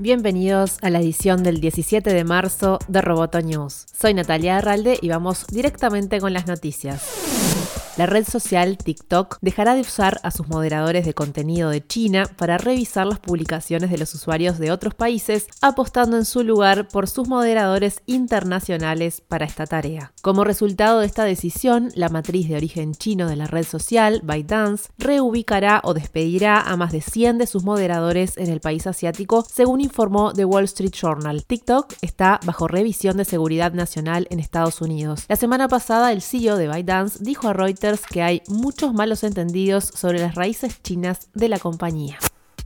Bienvenidos a la edición del 17 de marzo de Roboto News. Soy Natalia Arralde y vamos directamente con las noticias. La red social TikTok dejará de usar a sus moderadores de contenido de China para revisar las publicaciones de los usuarios de otros países, apostando en su lugar por sus moderadores internacionales para esta tarea. Como resultado de esta decisión, la matriz de origen chino de la red social, ByteDance, reubicará o despedirá a más de 100 de sus moderadores en el país asiático, según informó The Wall Street Journal. TikTok está bajo revisión de seguridad nacional en Estados Unidos. La semana pasada, el CEO de ByteDance dijo a Reuters que hay muchos malos entendidos sobre las raíces chinas de la compañía.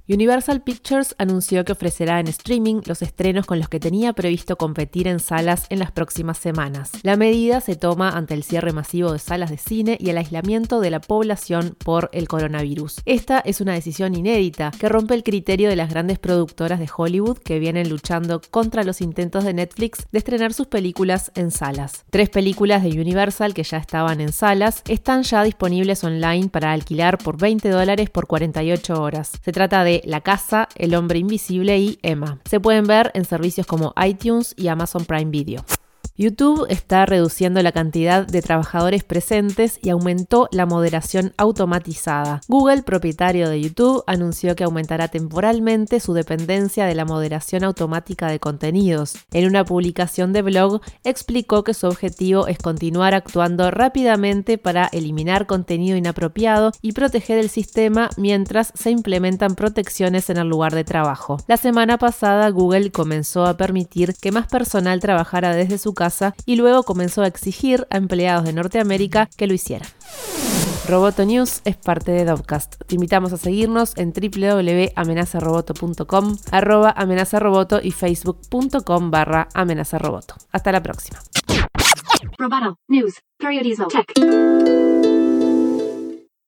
Universal Pictures anunció que ofrecerá en streaming los estrenos con los que tenía previsto competir en salas en las próximas semanas. La medida se toma ante el cierre masivo de salas de cine y el aislamiento de la población por el coronavirus. Esta es una decisión inédita que rompe el criterio de las grandes productoras de Hollywood que vienen luchando contra los intentos de Netflix de estrenar sus películas en salas. Tres películas de Universal que ya estaban en salas están ya disponibles online para alquilar por 20 dólares por 48 horas. Se trata de la Casa, El Hombre Invisible y Emma. Se pueden ver en servicios como iTunes y Amazon Prime Video. YouTube está reduciendo la cantidad de trabajadores presentes y aumentó la moderación automatizada. Google, propietario de YouTube, anunció que aumentará temporalmente su dependencia de la moderación automática de contenidos. En una publicación de blog explicó que su objetivo es continuar actuando rápidamente para eliminar contenido inapropiado y proteger el sistema mientras se implementan protecciones en el lugar de trabajo. La semana pasada Google comenzó a permitir que más personal trabajara desde su casa y luego comenzó a exigir a empleados de Norteamérica que lo hicieran. Roboto News es parte de Dovcast. Te invitamos a seguirnos en www.amenazaroboto.com, arroba amenazaroboto y facebook.com barra amenazaroboto. Hasta la próxima.